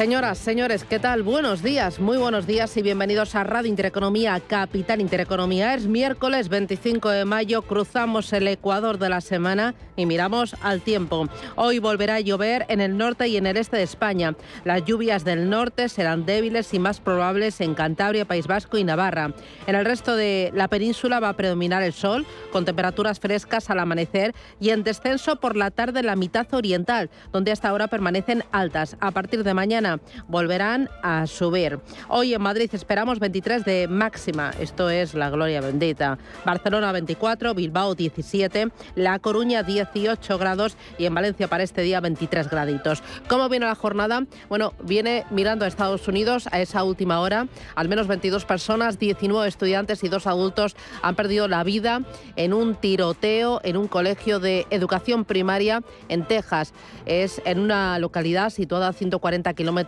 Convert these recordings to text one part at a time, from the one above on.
Señoras, señores, ¿qué tal? Buenos días, muy buenos días y bienvenidos a Radio Intereconomía, Capital Intereconomía. Es miércoles 25 de mayo, cruzamos el ecuador de la semana y miramos al tiempo. Hoy volverá a llover en el norte y en el este de España. Las lluvias del norte serán débiles y más probables en Cantabria, País Vasco y Navarra. En el resto de la península va a predominar el sol, con temperaturas frescas al amanecer y en descenso por la tarde en la mitad oriental, donde hasta ahora permanecen altas. A partir de mañana volverán a subir. Hoy en Madrid esperamos 23 de máxima, esto es la gloria bendita. Barcelona 24, Bilbao 17, La Coruña 18 grados y en Valencia para este día 23 graditos. ¿Cómo viene la jornada? Bueno, viene mirando a Estados Unidos a esa última hora. Al menos 22 personas, 19 estudiantes y dos adultos han perdido la vida en un tiroteo en un colegio de educación primaria en Texas. Es en una localidad situada a 140 kilómetros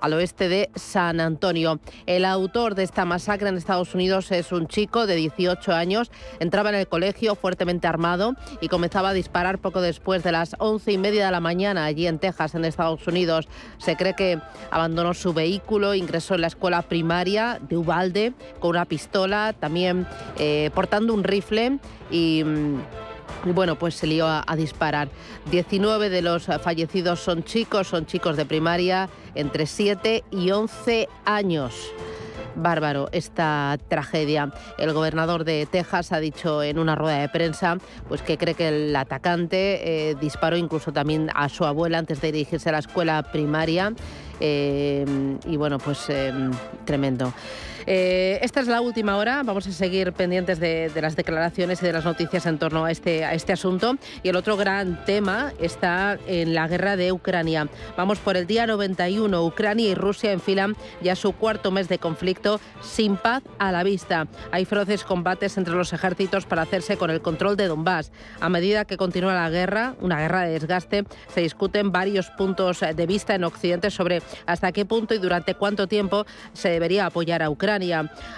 al oeste de San Antonio. El autor de esta masacre en Estados Unidos es un chico de 18 años. Entraba en el colegio fuertemente armado y comenzaba a disparar poco después de las 11 y media de la mañana allí en Texas, en Estados Unidos. Se cree que abandonó su vehículo, ingresó en la escuela primaria de Ubalde con una pistola, también eh, portando un rifle y mm, bueno, pues se lió a, disparar. 19 de los fallecidos son chicos, son chicos de primaria entre 7 y 11 años bárbaro esta tragedia. El gobernador de Texas ha dicho en una rueda de prensa pues que cree que el atacante eh, disparó incluso también a su abuela antes de dirigirse a la escuela primaria. Eh, y bueno, pues eh, tremendo. Eh, esta es la última hora. Vamos a seguir pendientes de, las declaraciones y de las noticias en torno a este, a este asunto. Y el otro gran tema está en la guerra de Ucrania. Vamos por el día 91. Ucrania y Rusia enfilan ya su cuarto mes de conflicto sin paz a la vista. Hay feroces combates entre los ejércitos para hacerse con el control de Donbass. A medida que continúa la guerra, una guerra de desgaste, se discuten varios puntos de vista en Occidente sobre hasta qué punto y durante cuánto tiempo se debería apoyar a Ucrania.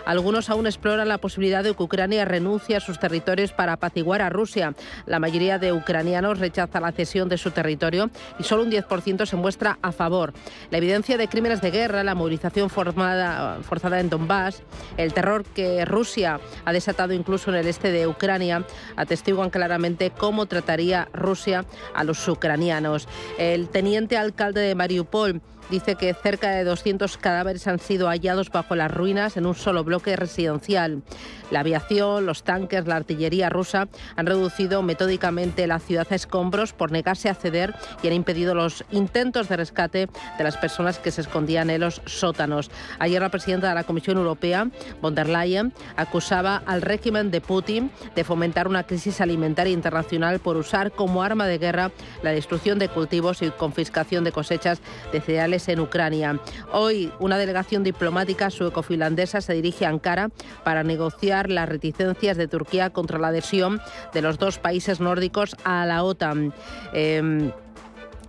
Algunos aún exploran la posibilidad de que Ucrania renuncie a sus territorios para apaciguar a Rusia. La mayoría de ucranianos rechaza la cesión de su territorio y solo un 10% se muestra a favor. La evidencia de crímenes de guerra, la movilización forzada en Donbass, el terror que Rusia ha desatado incluso en el este de Ucrania, atestiguan claramente cómo trataría Rusia a los ucranianos. El teniente alcalde de Mariupol dice que cerca de 200 cadáveres han sido hallados bajo las ruinas en un solo bloque residencial. La aviación, los tanques, la artillería rusa han reducido metódicamente la ciudad a escombros por negarse a ceder y han impedido los intentos de rescate de las personas que se escondían en los sótanos. Ayer la presidenta de la Comisión Europea, von der Leyen, acusaba al régimen de Putin de fomentar una crisis alimentaria internacional por usar como arma de guerra la destrucción de cultivos y confiscación de cosechas de cereales en Ucrania. Hoy una delegación diplomática sueco-finlandesa se dirige a Ankara para negociar las reticencias de Turquía contra la adhesión de los dos países nórdicos a la OTAN. Em,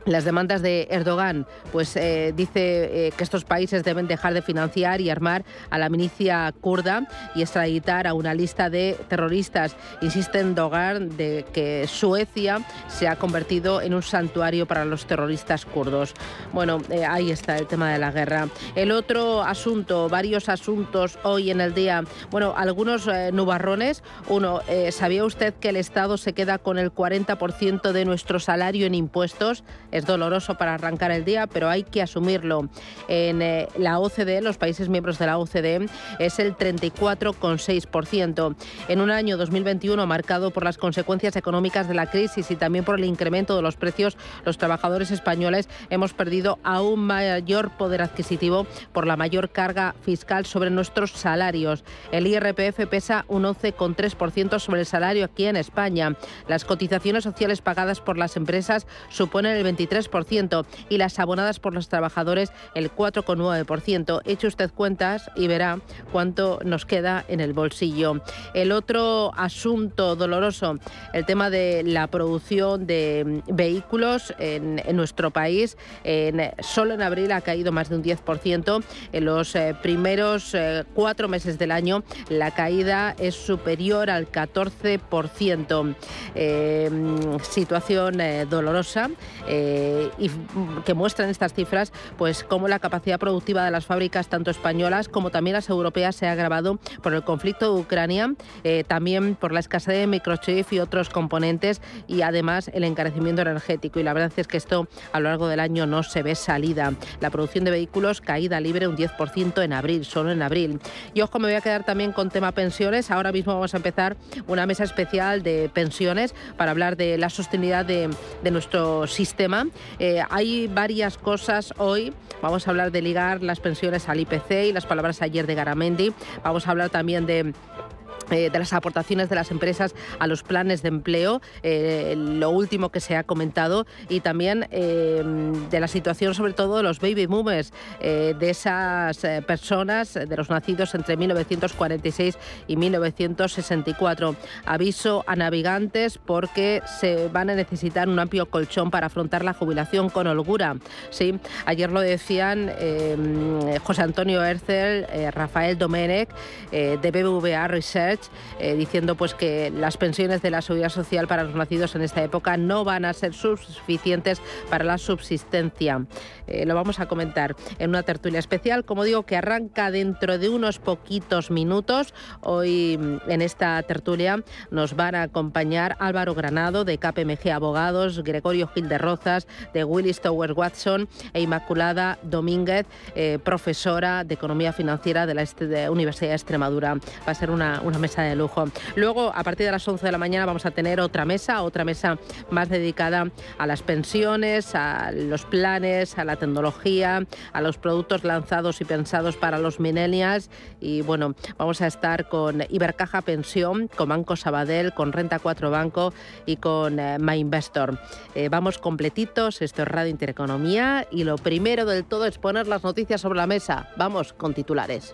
las demandas de Erdogan, pues eh, dice eh, que estos países deben dejar de financiar y armar a la milicia kurda y extraditar a una lista de terroristas. Insiste Erdogan de que Suecia se ha convertido en un santuario para los terroristas kurdos. Bueno, eh, ahí está el tema de la guerra. El otro asunto, varios asuntos hoy en el día. Bueno, algunos nubarrones. Uno, ¿sabía usted que el Estado se queda con el 40% de nuestro salario en impuestos? Es doloroso para arrancar el día, pero hay que asumirlo. En eh, la OCDE, los países miembros de la OCDE, es el 34,6%. En un año 2021 marcado por las consecuencias económicas de la crisis y también por el incremento de los precios, los trabajadores españoles hemos perdido aún mayor poder adquisitivo por la mayor carga fiscal sobre nuestros salarios. El IRPF pesa un 11,3% sobre el salario aquí en España. Las cotizaciones sociales pagadas por las empresas suponen el 23 23% y las abonadas por los trabajadores el 4,9%. Eche usted cuentas y verá cuánto nos queda en el bolsillo. El otro asunto doloroso, el tema de la producción de vehículos en, nuestro país. En, solo en abril ha caído más de un 10%. En los eh, primeros eh, cuatro meses del año la caída es superior al 14%. Eh, situación dolorosa y que muestran estas cifras pues cómo la capacidad productiva de las fábricas tanto españolas como también las europeas se ha agravado por el conflicto de Ucrania, también por la escasez de microchip y otros componentes y además el encarecimiento energético. Y la verdad es que esto a lo largo del año no se ve salida. La producción de vehículos caída libre un 10% en abril, solo en abril. Y ojo, me voy a quedar también con tema pensiones. Ahora mismo vamos a empezar una mesa especial de pensiones para hablar de la sostenibilidad de, nuestro sistema. Eh, hay varias cosas hoy. Vamos a hablar de ligar las pensiones al IPC y las palabras ayer de Garamendi. Vamos a hablar también de eh, de las aportaciones de las empresas a los planes de empleo, eh, lo último que se ha comentado, y también eh, de la situación sobre todo de los baby boomers, de esas personas, de los nacidos entre 1946 y 1964. Aviso a navegantes porque se van a necesitar un amplio colchón para afrontar la jubilación con holgura. ¿sí? Ayer lo decían José Antonio Ercel, Rafael Domenech, de BBVA Research, eh, diciendo pues que las pensiones de la seguridad social para los nacidos en esta época no van a ser suficientes para la subsistencia. Eh, lo vamos a comentar en una tertulia especial, como digo, que arranca dentro de unos poquitos minutos. Hoy mm, en esta tertulia nos van a acompañar Álvaro Granado de KPMG Abogados, Gregorio Gil de Rozas de Willis Tower Watson e Inmaculada Domínguez, eh, profesora de Economía Financiera de la Universidad de Extremadura. Va a ser una, una mesa de lujo. Luego, a partir de las 11 de la mañana, vamos a tener otra mesa, otra mesa más dedicada a las pensiones, a los planes, a la tecnología, a los productos lanzados y pensados para los millennials. Y bueno, vamos a estar con Ibercaja Pensión, con Banco Sabadell, con Renta 4 Banco y con eh, MyInvestor. Eh, vamos completitos, esto es Radio Intereconomía y lo primero del todo es poner las noticias sobre la mesa. Vamos con titulares.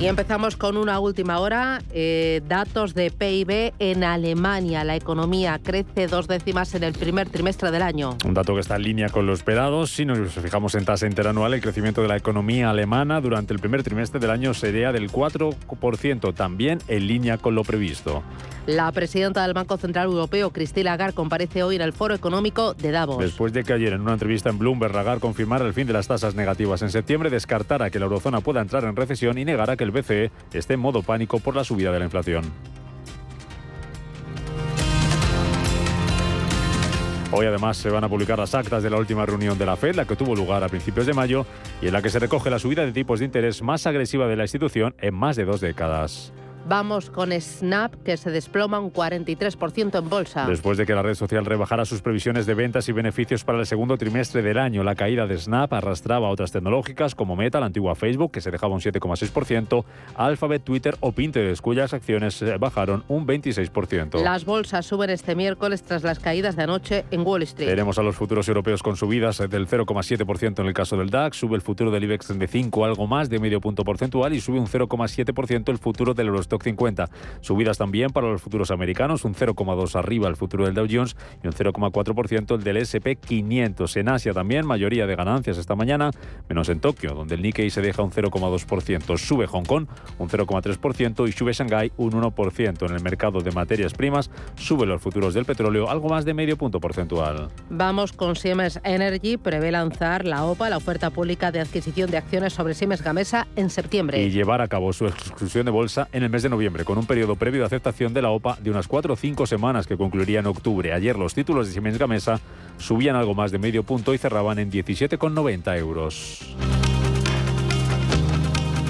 Y empezamos con una última hora. Eh, datos de PIB en Alemania. La economía crece dos décimas en el primer trimestre del año. Un dato que está en línea con lo esperado. Si nos fijamos en tasa interanual, el crecimiento de la economía alemana durante el primer trimestre del año sería del 4%, también en línea con lo previsto. La presidenta del Banco Central Europeo, Christine Lagarde, comparece hoy en el Foro Económico de Davos. Después de que ayer en una entrevista en Bloomberg Lagarde confirmara el fin de las tasas negativas en septiembre, descartara que la eurozona pueda entrar en recesión y negara que el BCE esté en modo pánico por la subida de la inflación. Hoy además se van a publicar las actas de la última reunión de la Fed, la que tuvo lugar a principios de mayo y en la que se recoge la subida de tipos de interés más agresiva de la institución en más de dos décadas. Vamos con Snap, que se desploma un 43% en bolsa. Después de que la red social rebajara sus previsiones de ventas y beneficios para el segundo trimestre del año, la caída de Snap arrastraba a otras tecnológicas como Meta, la antigua Facebook, que se dejaba un 7,6%, Alphabet, Twitter o Pinterest, cuyas acciones bajaron un 26%. Las bolsas suben este miércoles tras las caídas de anoche en Wall Street. Tenemos a los futuros europeos con subidas del 0,7% en el caso del DAX, sube el futuro del IBEX 35 algo más de medio punto porcentual y sube un 0,7% el futuro del Eurostock 50. Subidas también para los futuros americanos, un 0,2 arriba el futuro del Dow Jones y un 0,4% el del SP 500. En Asia también, mayoría de ganancias esta mañana, menos en Tokio, donde el Nikkei se deja un 0,2%. Sube Hong Kong un 0,3% y sube Shanghái un 1%. En el mercado de materias primas, sube los futuros del petróleo algo más de medio punto porcentual. Vamos con Siemens Energy, prevé lanzar la OPA, la oferta pública de adquisición de acciones sobre Siemens Gamesa, en septiembre. Y llevar a cabo su exclusión de bolsa en el mes de noviembre, con un periodo previo de aceptación de la OPA de unas 4 o 5 semanas que concluiría en octubre. Ayer los títulos de Siemens Gamesa subían algo más de medio punto y cerraban en 17,90 euros.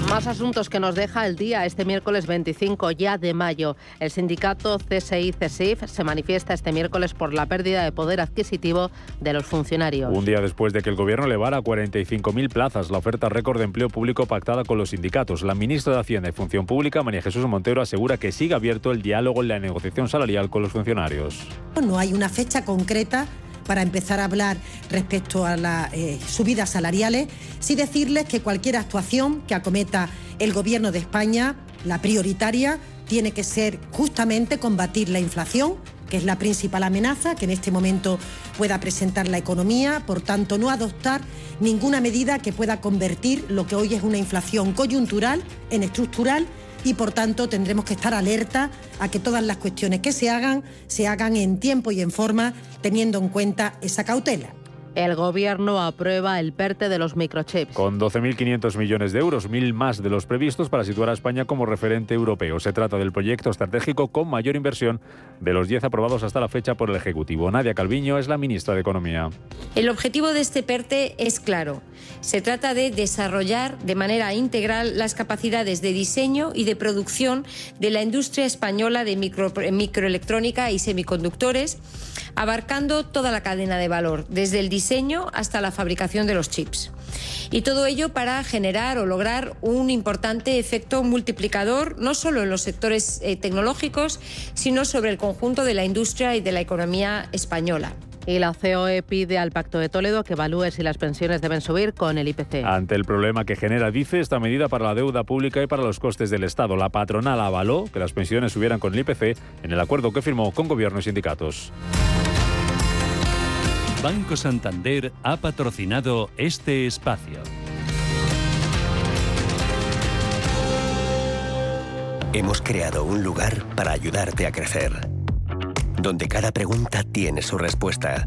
Más asuntos que nos deja el día este miércoles 25 ya de mayo. El sindicato CSI-CESIF se manifiesta este miércoles por la pérdida de poder adquisitivo de los funcionarios. Un día después de que el gobierno elevara a 45.000 plazas la oferta récord de empleo público pactada con los sindicatos, la ministra de Hacienda y Función Pública, María Jesús Montero, asegura que sigue abierto el diálogo en la negociación salarial con los funcionarios. No hay una fecha concreta para empezar a hablar respecto a las eh, subidas salariales, sí decirles que cualquier actuación que acometa el Gobierno de España, la prioritaria, tiene que ser justamente combatir la inflación, que es la principal amenaza que en este momento pueda presentar la economía, por tanto no adoptar ninguna medida que pueda convertir lo que hoy es una inflación coyuntural en estructural y por tanto tendremos que estar alerta a que todas las cuestiones que se hagan se hagan en tiempo y en forma teniendo en cuenta esa cautela. El gobierno aprueba el PERTE de los microchips. Con 12.500 millones de euros, mil más de los previstos para situar a España como referente europeo. Se trata del proyecto estratégico con mayor inversión de los 10 aprobados hasta la fecha por el Ejecutivo. Nadia Calviño es la ministra de Economía. El objetivo de este PERTE es claro. Se trata de desarrollar de manera integral las capacidades de diseño y de producción de la industria española de microelectrónica y semiconductores, abarcando toda la cadena de valor, desde el diseño hasta la fabricación de los chips. Y todo ello para generar o lograr un importante efecto multiplicador, no solo en los sectores eh, tecnológicos, sino sobre el conjunto de la industria y de la economía española. Y la COE pide al Pacto de Toledo que evalúe si las pensiones deben subir con el IPC. Ante el problema que genera, dice, esta medida para la deuda pública y para los costes del Estado. La patronal avaló que las pensiones subieran con el IPC en el acuerdo que firmó con gobierno y sindicatos. Banco Santander ha patrocinado este espacio. Hemos creado un lugar para ayudarte a crecer, donde cada pregunta tiene su respuesta,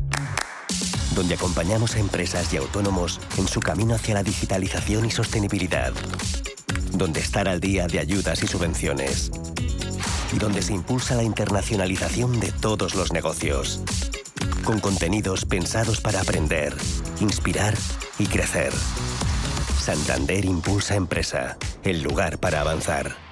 donde acompañamos a empresas y autónomos en su camino hacia la digitalización y sostenibilidad, donde estar al día de ayudas y subvenciones, y donde se impulsa la internacionalización de todos los negocios con contenidos pensados para aprender, inspirar y crecer. Santander Impulsa Empresa, el lugar para avanzar.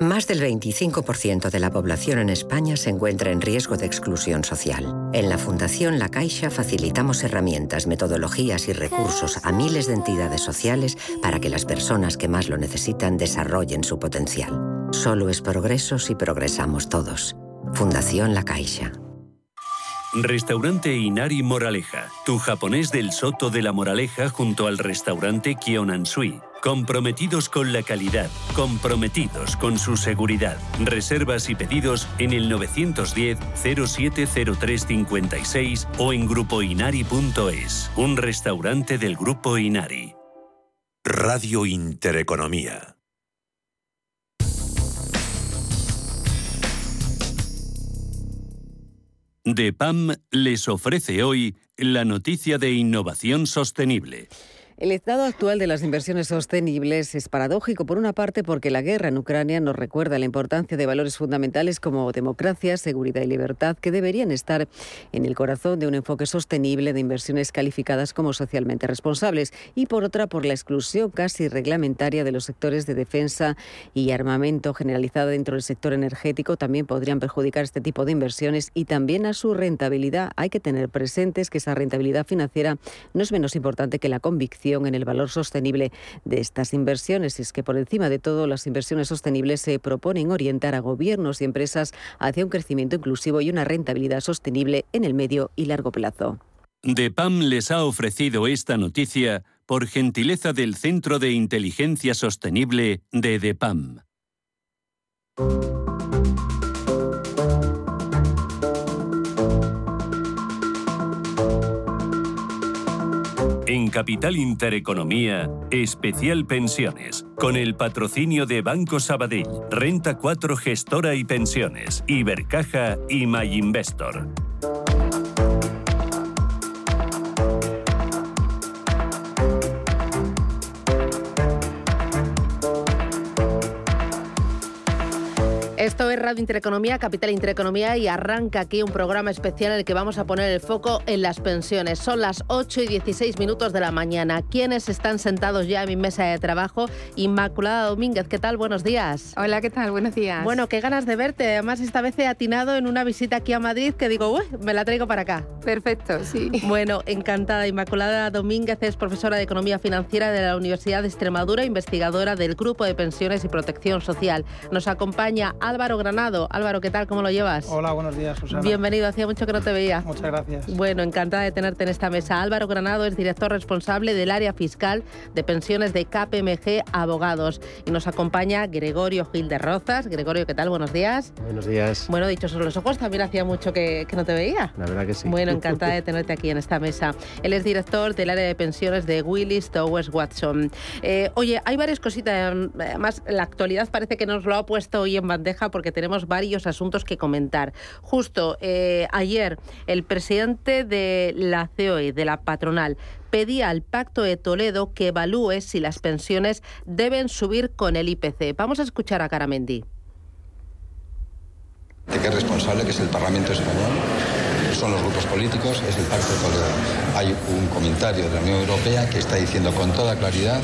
Más del 25% de la población en España se encuentra en riesgo de exclusión social. En la Fundación La Caixa facilitamos herramientas, metodologías y recursos a miles de entidades sociales para que las personas que más lo necesitan desarrollen su potencial. Solo es progreso si progresamos todos. Fundación La Caixa. Restaurante Inari Moraleja, tu japonés del Soto de la Moraleja junto al restaurante Kionansui. Comprometidos con la calidad, comprometidos con su seguridad. Reservas y pedidos en el 910-070356 o en grupoinari.es, un restaurante del Grupo Inari. Radio Intereconomía. DEPAM les ofrece hoy la noticia de innovación sostenible. El estado actual de las inversiones sostenibles es paradójico, por una parte, porque la guerra en Ucrania nos recuerda la importancia de valores fundamentales como democracia, seguridad y libertad, que deberían estar en el corazón de un enfoque sostenible de inversiones calificadas como socialmente responsables, y por otra, por la exclusión casi reglamentaria de los sectores de defensa y armamento generalizada dentro del sector energético, también podrían perjudicar este tipo de inversiones y también a su rentabilidad. Hay que tener presentes que esa rentabilidad financiera no es menos importante que la convicción en el valor sostenible de estas inversiones. Y es que por encima de todo, las inversiones sostenibles se proponen orientar a gobiernos y empresas hacia un crecimiento inclusivo y una rentabilidad sostenible en el medio y largo plazo. DEPAM les ha ofrecido esta noticia por gentileza del Centro de Inteligencia Sostenible de DEPAM. Capital Intereconomía, especial pensiones, con el patrocinio de Banco Sabadell, Renta 4 Gestora y Pensiones, Ibercaja y MyInvestor. Radio Intereconomía, Capital Intereconomía y arranca aquí un programa especial en el que vamos a poner el foco en las pensiones. Son las 8 y 16 minutos de la mañana. ¿Quiénes están sentados ya en mi mesa de trabajo? Inmaculada Domínguez, ¿qué tal? Buenos días. Hola, ¿qué tal? Buenos días. Bueno, qué ganas de verte. Además, esta vez he atinado en una visita aquí a Madrid que digo, uy, me la traigo para acá. Perfecto, sí. Bueno, encantada. Inmaculada Domínguez es profesora de Economía Financiera de la Universidad de Extremadura, investigadora del Grupo de Pensiones y Protección Social. Nos acompaña Álvaro Granado. Álvaro, ¿qué tal? ¿Cómo lo llevas? Hola, buenos días, Susana. Bienvenido, hacía mucho que no te veía. Muchas gracias. Bueno, encantada de tenerte en esta mesa. Álvaro Granado es director responsable del área fiscal de pensiones de KPMG Abogados. Y nos acompaña Gregorio Gil de Rozas. Gregorio, ¿qué tal? Buenos días. Buenos días. Bueno, dicho sobre los ojos, también hacía mucho que, no te veía. La verdad que sí. Bueno, encantada de tenerte aquí en esta mesa. Él es director del área de pensiones de Willis Towers Watson. Eh, oye, hay varias cositas. Además, la actualidad parece que nos lo ha puesto hoy en bandeja porque tenemos varios asuntos que comentar. Justo eh, ayer, el presidente de la COE, de la patronal, pedía al Pacto de Toledo que evalúe si las pensiones deben subir con el IPC. Vamos a escuchar a Caramendi. ¿De qué responsable, que es el Parlamento Español? Son los grupos políticos, es el Pacto de Toledo. Hay un comentario de la Unión Europea que está diciendo con toda claridad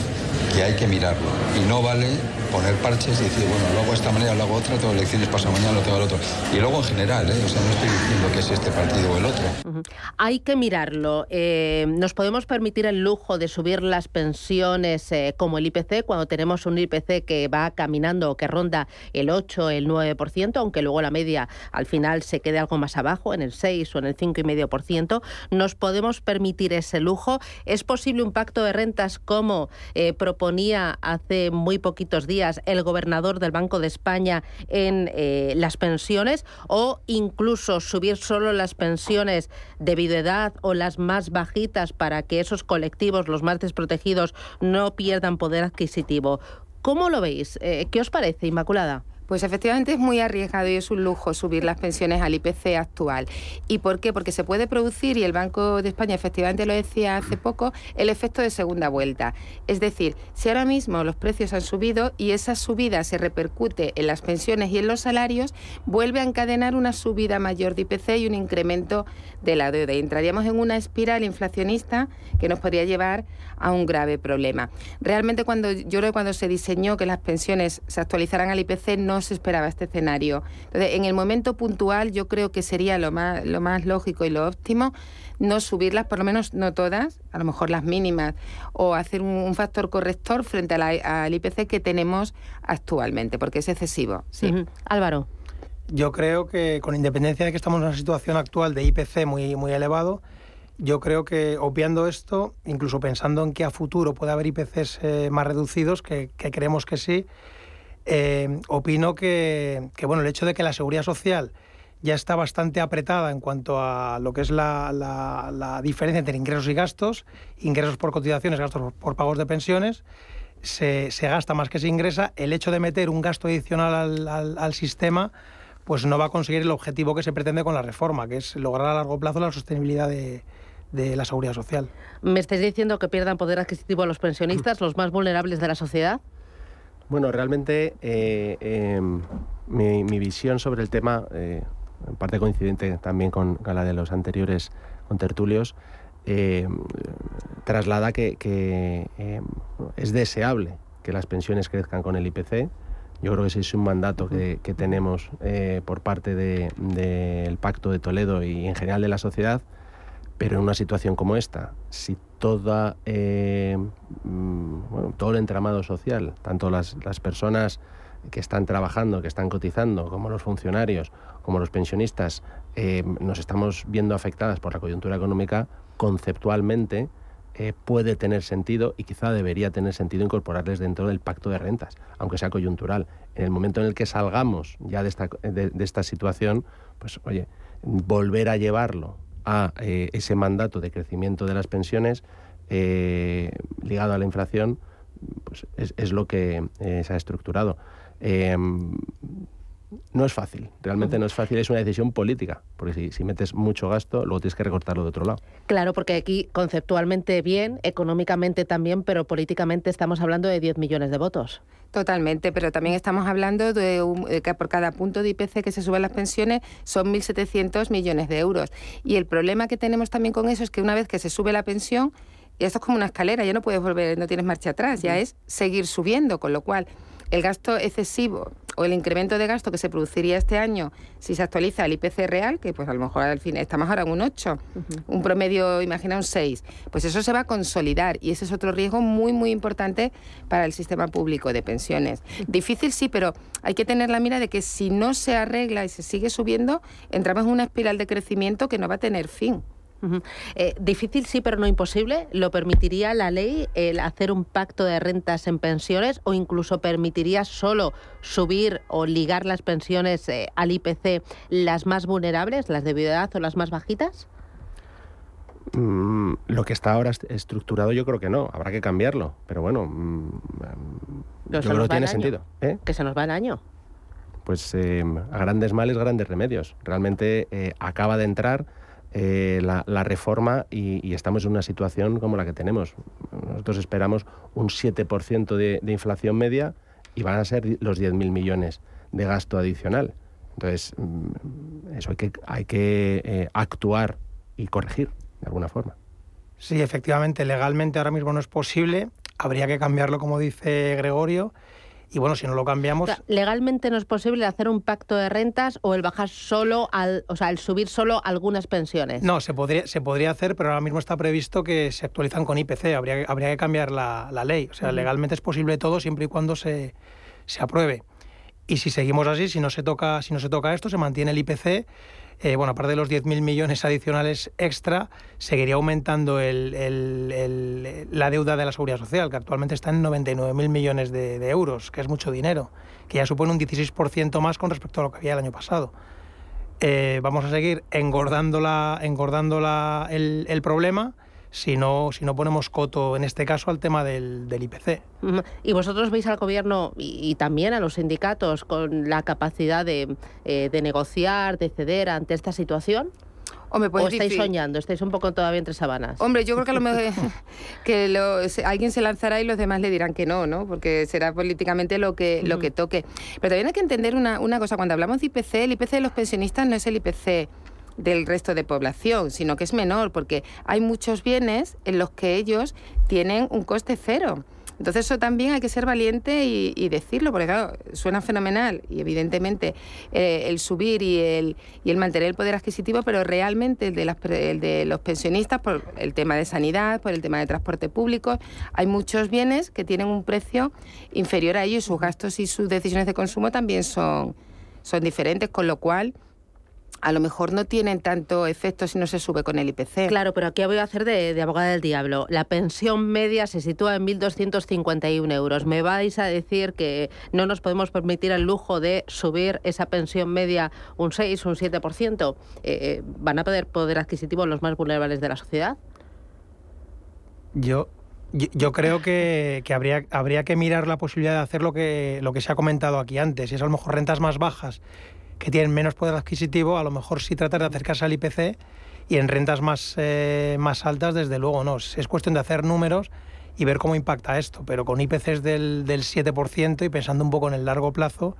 que hay que mirarlo. Y no vale poner parches y decir, bueno, lo hago de esta manera, lo hago otra, tengo elecciones pasado mañana, lo tengo el otro. Y luego en general, ¿eh? o sea, no estoy diciendo que es este partido o el otro. Hay que mirarlo. Eh, ¿Nos podemos permitir el lujo de subir las pensiones eh, como el IPC cuando tenemos un IPC que va caminando o que ronda el 8, el 9%, aunque luego la media al final se quede algo más abajo, en el 6 o en el 5,5%? ¿Nos podemos permitir ese lujo? ¿Es posible un pacto de rentas como proponía hace muy poquitos días? el gobernador del Banco de España en eh, las pensiones o incluso subir solo las pensiones de viudedad o las más bajitas para que esos colectivos, los más desprotegidos, no pierdan poder adquisitivo. ¿Cómo lo veis? Eh, ¿Qué os parece, Inmaculada? Pues efectivamente es muy arriesgado y es un lujo subir las pensiones al IPC actual. ¿Y por qué? Porque se puede producir, y el Banco de España efectivamente lo decía hace poco, el efecto de segunda vuelta. Es decir, si ahora mismo los precios han subido y esa subida se repercute en las pensiones y en los salarios, vuelve a encadenar una subida mayor de IPC y un incremento de la deuda. Y entraríamos en una espiral inflacionista que nos podría llevar a un grave problema. Realmente cuando yo creo que cuando se diseñó que las pensiones se actualizaran al IPC no se esperaba este escenario. Entonces, en el momento puntual yo creo que sería lo más, lo más lógico y lo óptimo no subirlas, por lo menos no todas, a lo mejor las mínimas, o hacer un, factor corrector frente al IPC que tenemos actualmente, porque es excesivo. Sí. Álvaro. Yo creo que con independencia de que estamos en una situación actual de IPC muy, muy elevado, yo creo que obviando esto, incluso pensando en que a futuro puede haber IPCs eh, más reducidos, que, creemos que sí, eh, opino que, bueno, el hecho de que la seguridad social ya está bastante apretada en cuanto a lo que es la, la, diferencia entre ingresos y gastos, ingresos por cotizaciones, gastos por, pagos de pensiones, se, se, gasta más que se ingresa, el hecho de meter un gasto adicional al, al, al sistema pues no va a conseguir el objetivo que se pretende con la reforma, que es lograr a largo plazo la sostenibilidad de, de la seguridad social. ¿Me estáis diciendo que pierdan poder adquisitivo los pensionistas, los más vulnerables de la sociedad? Bueno, realmente eh, em, mi, visión sobre el tema, eh, en parte coincidente también con, la de los anteriores contertulios, eh, traslada que, em, es deseable que las pensiones crezcan con el IPC. Yo creo que ese es un mandato que, tenemos por parte del Pacto de Toledo y en general de la sociedad, pero en una situación como esta, si toda, eh, mm, todo el entramado social, tanto las, personas que están trabajando, que están cotizando, como los funcionarios, como los pensionistas, eh, nos estamos viendo afectadas por la coyuntura económica, conceptualmente eh, puede tener sentido y quizá debería tener sentido incorporarles dentro del pacto de rentas, aunque sea coyuntural. En el momento en el que salgamos ya de esta, de esta situación, pues oye, volver a llevarlo a eh, ese mandato de crecimiento de las pensiones eh, ligado a la inflación, pues es, lo que eh, se ha estructurado. No es fácil, realmente no es fácil, es una decisión política, porque si, si, metes mucho gasto, luego tienes que recortarlo de otro lado. Claro, porque aquí conceptualmente bien, económicamente también, pero políticamente estamos hablando de 10 millones de votos. Totalmente, pero también estamos hablando de, que por cada punto de IPC que se suben las pensiones son 1.700 millones de euros. Y el problema que tenemos también con eso es que una vez que se sube la pensión, esto es como una escalera, ya no puedes volver, no tienes marcha atrás, ya es seguir subiendo, con lo cual el gasto excesivo o el incremento de gasto que se produciría este año si se actualiza el IPC real, que pues a lo mejor al fin estamos ahora en un 8, un promedio, imagina un 6, pues eso se va a consolidar y ese es otro riesgo muy, muy importante para el sistema público de pensiones. Difícil sí, pero hay que tener la mira de que si no se arregla y se sigue subiendo, entramos en una espiral de crecimiento que no va a tener fin. Eh, difícil sí, pero no imposible. ¿Lo permitiría la ley el hacer un pacto de rentas en pensiones o incluso permitiría solo subir o ligar las pensiones eh, al IPC las más vulnerables, las de viudedad o las más bajitas? Mm, lo que está ahora estructurado yo creo que no, habrá que cambiarlo, pero bueno, mm, yo creo que tiene sentido. ¿eh? Que se nos va el año. Pues a grandes males, grandes remedios. Realmente acaba de entrar eh, la, reforma y, estamos en una situación como la que tenemos. Nosotros esperamos un 7% de, de, inflación media y van a ser los 10.000 millones de gasto adicional. Entonces, mm, eso hay que, hay que eh, actuar y corregir de alguna forma. Sí, efectivamente, legalmente ahora mismo no es posible. Habría que cambiarlo, como dice Gregorio, y bueno, si no lo cambiamos... legalmente no es posible hacer un pacto de rentas o el bajar solo, al, o sea, el subir solo algunas pensiones. No, se podría, se podría hacer, pero ahora mismo está previsto que se actualizan con IPC. Habría, habría que cambiar la, ley. O sea, legalmente es posible todo siempre y cuando se, se apruebe. Y si seguimos así, si no se toca, si no se toca esto, se mantiene el IPC eh, bueno, aparte de los 10.000 millones adicionales extra, seguiría aumentando la deuda de la seguridad social, que actualmente está en 99.000 millones de, euros, que es mucho dinero, que ya supone un 16% más con respecto a lo que había el año pasado. Eh, vamos a seguir engordando, engordando el problema si no, si no ponemos coto, en este caso, al tema del, IPC. ¿Y vosotros veis al Gobierno y, también a los sindicatos con la capacidad de, eh, de negociar, de ceder ante esta situación? Hombre, pues ¿O estáis soñando? ¿Estáis un poco todavía entre sabanas? Hombre, yo creo que a lo mejor que alguien se lanzará y los demás le dirán que no, ¿no? Porque será políticamente lo que, lo que toque. Pero también hay que entender una, una cosa. Cuando hablamos de IPC, el IPC de los pensionistas no es el IPC del resto de población, sino que es menor, porque hay muchos bienes en los que ellos tienen un coste cero. Entonces eso también hay que ser valiente y, decirlo, porque claro, suena fenomenal y evidentemente eh, el subir y el, y el mantener el poder adquisitivo, pero realmente el de, las, el de los pensionistas, por el tema de sanidad, por el tema de transporte público, hay muchos bienes que tienen un precio inferior a ellos, sus gastos y sus decisiones de consumo también son, son diferentes, con lo cual a lo mejor no tienen tanto efecto si no se sube con el IPC. Claro, pero aquí voy a hacer de, abogada del diablo. La pensión media se sitúa en 1.251 euros. ¿Me vais a decir que no nos podemos permitir el lujo de subir esa pensión media un 6, un 7%? Eh, eh, ¿Van a poder poder adquisitivo los más vulnerables de la sociedad? Yo yo, creo que, habría, habría que mirar la posibilidad de hacer lo que, lo que se ha comentado aquí antes, y es a lo mejor rentas más bajas que tienen menos poder adquisitivo, a lo mejor sí tratar de acercarse al IPC Y en rentas más, eh, más altas, desde luego no. Es cuestión de hacer números y ver cómo impacta esto. Pero con IPCs del, del 7% y pensando un poco en el largo plazo,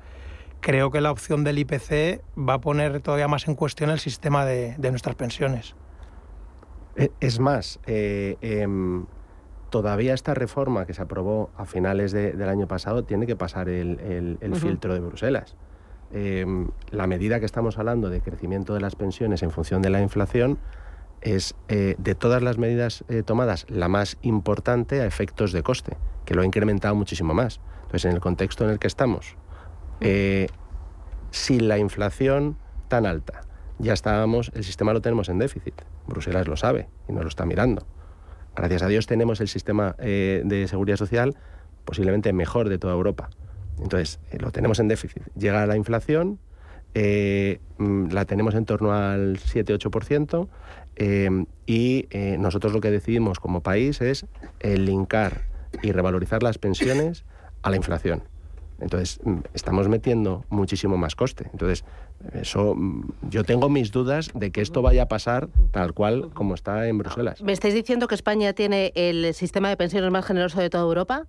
creo que la opción del IPC va a poner todavía más en cuestión el sistema de, nuestras pensiones. E, es más, eh, em, todavía esta reforma que se aprobó a finales del año pasado tiene que pasar el, filtro de Bruselas. Em, la medida que estamos hablando de crecimiento de las pensiones en función de la inflación es eh, de todas las medidas eh, tomadas la más importante a efectos de coste, que lo ha incrementado muchísimo más. Entonces, en el contexto en el que estamos, eh, sin la inflación tan alta, ya estábamos, el sistema lo tenemos en déficit. Bruselas lo sabe y nos lo está mirando. Gracias a Dios tenemos el sistema de seguridad social posiblemente mejor de toda Europa. Entonces, eh, lo tenemos en déficit. Llega la inflación, mm, la tenemos en torno al 7-8%, y nosotros lo que decidimos como país es linkar y revalorizar las pensiones a la inflación. Entonces, mm, estamos metiendo muchísimo más coste. Entonces, eso mm, yo tengo mis dudas de que esto vaya a pasar tal cual como está en Bruselas. ¿Me estáis diciendo que España tiene el sistema de pensiones más generoso de toda Europa?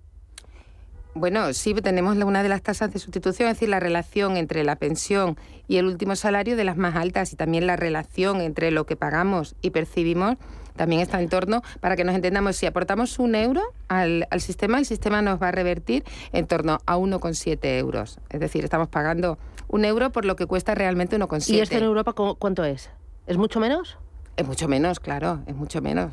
Bueno, sí, tenemos una de las tasas de sustitución, es decir, la relación entre la pensión y el último salario de las más altas y también la relación entre lo que pagamos y percibimos también está en torno, para que nos entendamos, si aportamos un euro al, sistema, el sistema nos va a revertir en torno a 1,7 euros. Es decir, estamos pagando un euro por lo que cuesta realmente 1,7. ¿Y esto en Europa cuánto es? ¿Es mucho menos? Es mucho menos, claro, es mucho menos.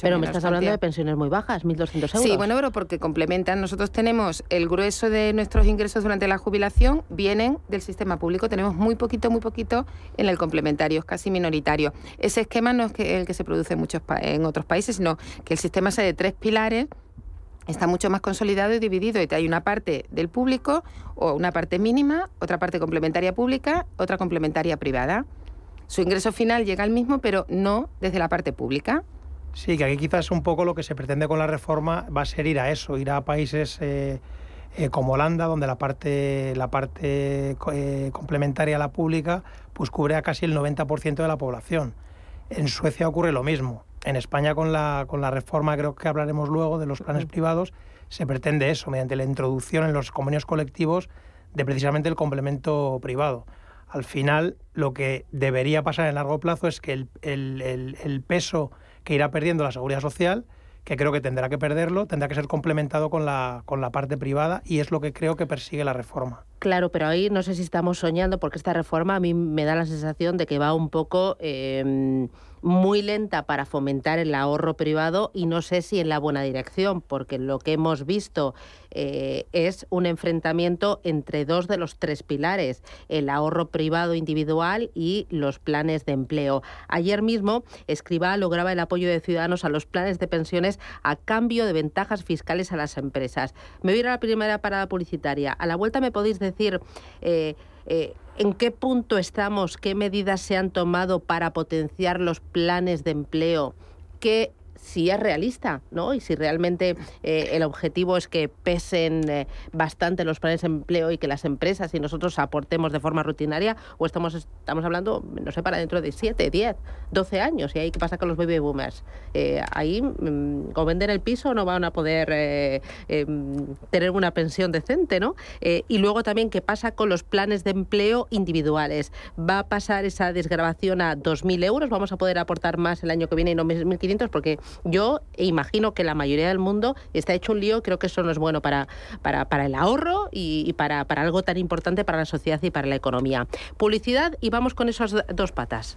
pero me estás hablando de pensiones muy bajas, 1.200 euros. Sí, bueno, pero porque complementan. Nosotros tenemos el grueso de nuestros ingresos durante la jubilación, vienen del sistema público. Tenemos muy poquito, muy poquito en el complementario, es casi minoritario. Ese esquema no es el que se produce en, muchos en otros países, sino que el sistema sea de tres pilares está mucho más consolidado y dividido. Y hay una parte del público, o una parte mínima, otra parte complementaria pública, otra complementaria privada. Su ingreso final llega al mismo, pero no desde la parte pública. Sí, que aquí quizás un poco lo que se pretende con la reforma va a ser ir a eso, ir a países eh, eh, como Holanda, donde la parte, la parte eh, complementaria a la pública pues cubre a casi el 90% de la población. En Suecia ocurre lo mismo. En España con la, con la reforma, creo que hablaremos luego, de los planes privados, se pretende eso, mediante la introducción en los convenios colectivos de precisamente el complemento privado al final lo que debería pasar en largo plazo es que el, peso que irá perdiendo la seguridad social, que creo que tendrá que perderlo, tendrá que ser complementado con la, con la parte privada y es lo que creo que persigue la reforma. Claro, pero ahí no sé si estamos soñando porque esta reforma a mí me da la sensación de que va un poco... Em, muy lenta para fomentar el ahorro privado y no sé si en la buena dirección, porque lo que hemos visto eh, es un enfrentamiento entre dos de los tres pilares, el ahorro privado individual y los planes de empleo. Ayer mismo, Escribá lograba el apoyo de Ciudadanos a los planes de pensiones a cambio de ventajas fiscales a las empresas. Me voy a la primera parada publicitaria. A la vuelta me podéis decir... Eh, eh, ¿En qué punto estamos? ¿Qué medidas se han tomado para potenciar los planes de empleo? ¿Qué si es realista, ¿no? Y si realmente eh, el objetivo es que pesen eh, bastante los planes de empleo y que las empresas y nosotros aportemos de forma rutinaria, o estamos, estamos hablando, no sé, para dentro de 7, 10, 12 años. ¿Y ahí qué pasa con los baby boomers? Eh, ahí, mm, o vender el piso, no van a poder em, tener una pensión decente, ¿no? y luego también, ¿qué pasa con los planes de empleo individuales? ¿Va a pasar esa desgrabación a 2.000 euros? ¿Vamos a poder aportar más el año que viene y no 1.500? Porque yo imagino que la mayoría del mundo está hecho un lío, creo que eso no es bueno para, para, para el ahorro y, para, para algo tan importante para la sociedad y para la economía. Publicidad y vamos con esas dos patas.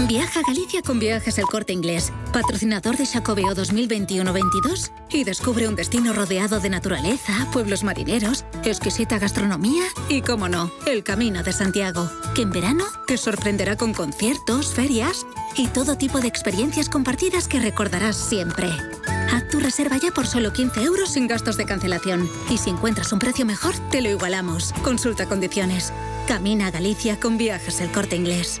Viaja a Galicia con Viajes El Corte Inglés, patrocinador de Xacobeo 2021-22 y descubre un destino rodeado de naturaleza, pueblos marineros, exquisita gastronomía y, como no, el Camino de Santiago, que en verano te sorprenderá con conciertos, ferias y todo tipo de experiencias compartidas que recordarás siempre. Haz tu reserva ya por solo 15 euros sin gastos de cancelación. Y si encuentras un precio mejor, te lo igualamos. Consulta condiciones. Camina a Galicia con Viajes El Corte Inglés.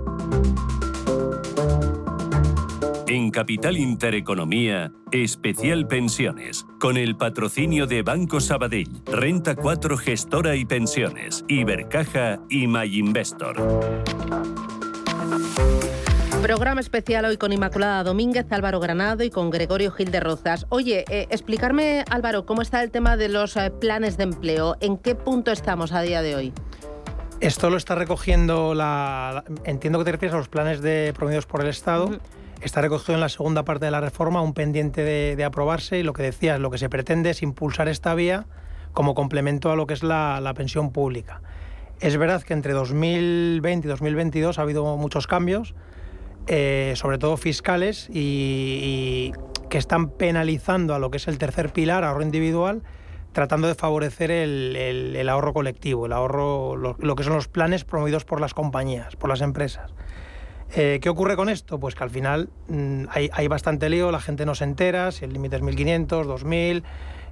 En Capital Intereconomía, especial pensiones, con el patrocinio de Banco Sabadell, Renta 4 Gestora y Pensiones, Ibercaja y MyInvestor. Programa especial hoy con Inmaculada Domínguez, Álvaro Granado y con Gregorio Gil de Rozas. Oye, eh, explicarme, Álvaro, cómo está el tema de los eh, planes de empleo. ¿En qué punto estamos a día de hoy? Esto lo está recogiendo la. Entiendo que te refieres a los planes de promovidos por el Estado. Está recogido en la segunda parte de la reforma, un pendiente de, aprobarse y lo que decías, lo que se pretende es impulsar esta vía como complemento a lo que es la, pensión pública. Es verdad que entre 2020 y 2022 ha habido muchos cambios, eh, sobre todo fiscales, y, que están penalizando a lo que es el tercer pilar, ahorro individual, tratando de favorecer el, ahorro colectivo, el ahorro, lo, que son los planes promovidos por las compañías, por las empresas. Eh, ¿Qué ocurre con esto? Pues que al final mm, hay, bastante lío, la gente no se entera si el límite es 1.500, 2.000,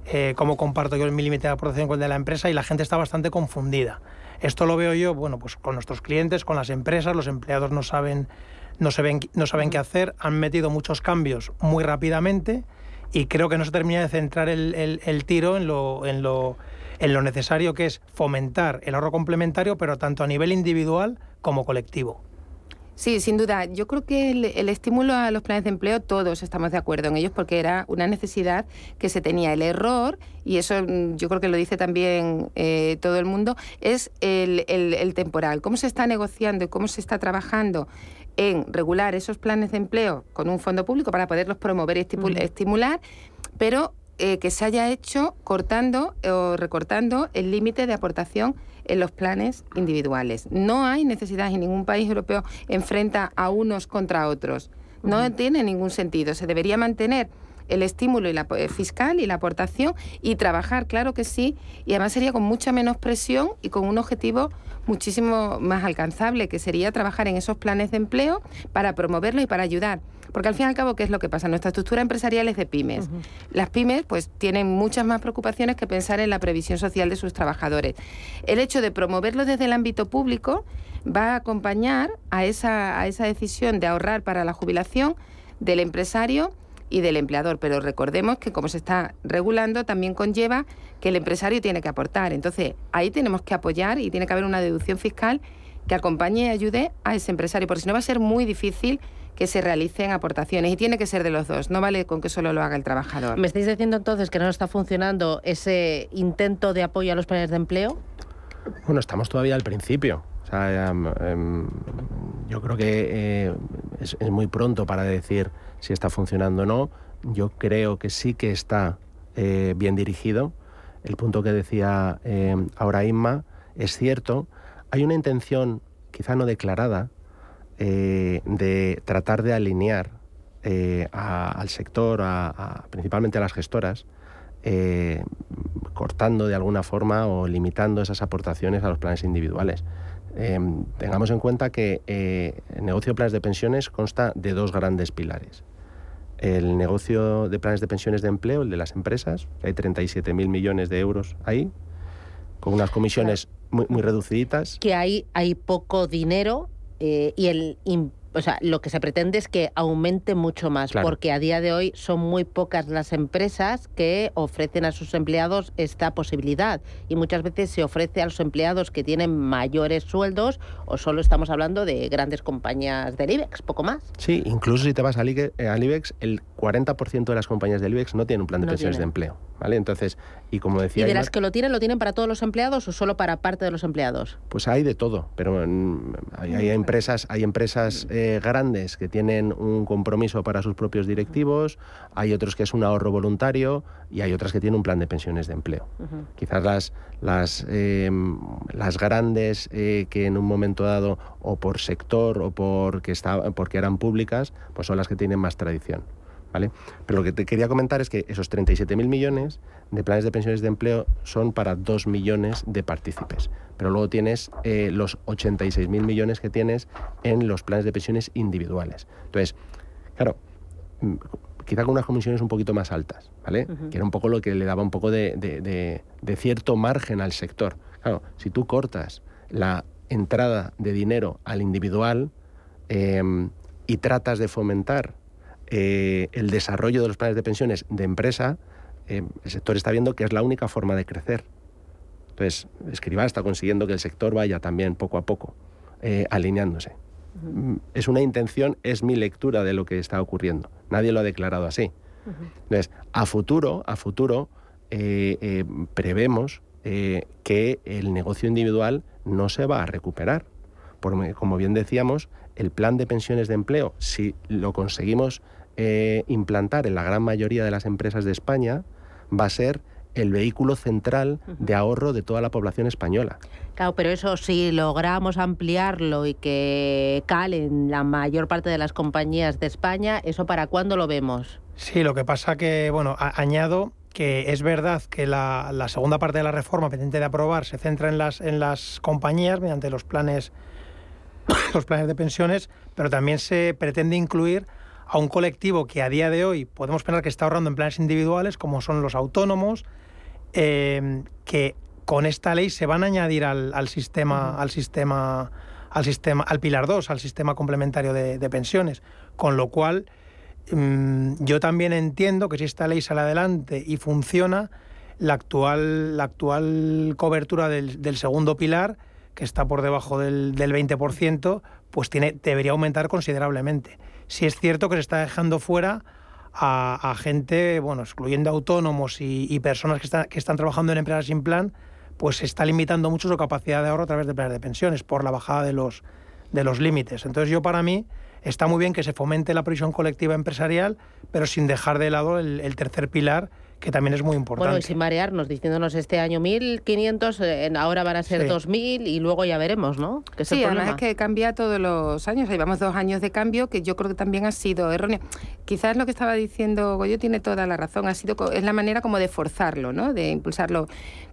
eh, cómo comparto yo el mi límite de aportación con el de la empresa y la gente está bastante confundida. Esto lo veo yo, bueno, pues con nuestros clientes, con las empresas, los empleados no saben, no, no saben qué hacer, han metido muchos cambios muy rápidamente y creo que no se termina de centrar el, tiro en lo, en, lo, en lo necesario que es fomentar el ahorro complementario, pero tanto a nivel individual como colectivo. Sí, sin duda. Yo creo que el, estímulo a los planes de empleo, todos estamos de acuerdo en ellos porque era una necesidad que se tenía. El error, y eso mm, yo creo que lo dice también eh, todo el mundo, es el, temporal. ¿Cómo se está negociando y cómo se está trabajando? en regular esos planes de empleo con un fondo público para poderlos promover y estimular, pero eh, que se haya hecho cortando o recortando el límite de aportación en los planes individuales. No hay necesidad y ningún país europeo enfrenta a unos contra otros. No tiene ningún sentido. Se debería mantener el estímulo y la, eh, fiscal y la aportación y trabajar, claro que sí, y además sería con mucha menos presión y con un objetivo muchísimo más alcanzable, que sería trabajar en esos planes de empleo para promoverlo y para ayudar. Porque al fin y al cabo, ¿qué es lo que pasa? Nuestra estructura empresarial es de pymes. Las pymes pues tienen muchas más preocupaciones que pensar en la previsión social de sus trabajadores. El hecho de promoverlo desde el ámbito público va a acompañar a esa, a esa decisión de ahorrar para la jubilación del empresario y del empleador. Pero recordemos que como se está regulando, también conlleva que el empresario tiene que aportar. Entonces, ahí tenemos que apoyar y tiene que haber una deducción fiscal que acompañe y ayude a ese empresario, porque si no va a ser muy difícil que se realicen aportaciones y tiene que ser de los dos, no vale con que solo lo haga el trabajador. ¿Me estáis diciendo entonces que no está funcionando ese intento de apoyo a los planes de empleo? Bueno, estamos todavía al principio. Em, em, yo creo que eh, es, muy pronto para decir si está funcionando o no. Yo creo que sí que está eh, bien dirigido. El punto que decía em, ahora Inma es cierto. Hay una intención, quizá no declarada, eh, de tratar de alinear eh, al sector, principalmente a las gestoras, eh, cortando de alguna forma o limitando esas aportaciones a los planes individuales. tengamos en cuenta que el negocio de planes de pensiones consta de dos grandes pilares. el negocio de planes de pensiones de empleo, el de las empresas, hay 37.000 millones de euros ahí, con unas comisiones muy, muy reduciditas. Que hay, hay poco dinero eh, y el o sea, lo que se pretende es que aumente mucho más, porque a día de hoy son muy pocas las empresas que ofrecen a sus empleados esta posibilidad. Y muchas veces se ofrece a los empleados que tienen mayores sueldos o solo estamos hablando de grandes compañías del IBEX, poco más. Sí, incluso si te vas al, IBEX, el 40% de las compañías del IBEX no tienen un plan de pensiones de empleo. ¿vale? Entonces, y como decía... ¿Y de las que lo tienen, lo tienen para todos los empleados o solo para parte de los empleados? Pues hay de todo, pero hay, empresas, hay empresas eh, grandes que tienen un compromiso para sus propios directivos, hay otros que es un ahorro voluntario y hay otras que tienen un plan de pensiones de empleo. Quizás las, las, em, las grandes eh, que en un momento dado, o por sector o porque, porque eran públicas, pues son las que tienen más tradición. ¿Vale? Pero lo que te quería comentar es que esos 37.000 millones de planes de pensiones de empleo son para 2 millones de partícipes. Pero luego tienes eh, los 86.000 millones que tienes en los planes de pensiones individuales. Entonces, claro, mm, quizá con unas comisiones un poquito más altas, ¿vale? Que era un poco lo que le daba un poco de, cierto margen al sector. Claro, si tú cortas la entrada de dinero al individual em, y tratas de fomentar eh, el desarrollo de los planes de pensiones de empresa, eh, el sector está viendo que es la única forma de crecer. Entonces, Escribá está consiguiendo que el sector vaya también poco a poco eh, alineándose. Mm, es una intención, es mi lectura de lo que está ocurriendo. Nadie lo ha declarado así. Entonces, a futuro, a futuro, prevemos que el negocio individual no se va a recuperar. Porque, como bien decíamos, el plan de pensiones de empleo, si lo conseguimos eh, implantar en la gran mayoría de las empresas de España va a ser el vehículo central de ahorro de toda la población española. Claro, pero eso si logramos ampliarlo y que cale en la mayor parte de las compañías de España, ¿eso para cuándo lo vemos? Sí, lo que pasa que, bueno, añado que es verdad que la, segunda parte de la reforma pendiente de aprobar se centra en las, en las compañías mediante los planes, los planes de pensiones, pero también se pretende incluir a un colectivo que a día de hoy podemos pensar que está ahorrando en planes individuales, como son los autónomos, eh, que con esta ley se van a añadir al, sistema, al sistema, al sistema, al pilar 2, al sistema complementario de, pensiones. Con lo cual, mm, yo también entiendo que si esta ley sale adelante y funciona, la actual, la actual cobertura del, segundo pilar, que está por debajo del, del 20%, pues tiene, debería aumentar considerablemente sí es cierto que se está dejando fuera a, gente, bueno, excluyendo autónomos y, personas que, que están trabajando en empresas sin plan, pues se está limitando mucho su capacidad de ahorro a través de planes de pensiones por la bajada de los, de los límites. Entonces yo para mí está muy bien que se fomente la previsión colectiva empresarial, pero sin dejar de lado el tercer pilar, que también es muy importante. Bueno, y sin marearnos, diciéndonos este año 1.500, eh, ahora van a ser 2.000 y luego ya veremos, ¿no? Que sí, además es que cambia todos los años. Llevamos dos años de cambio que yo creo que también ha sido erróneo. Quizás lo que estaba diciendo Goyo tiene toda la razón. Ha sido es la manera como de forzarlo, ¿no? De impulsarlo.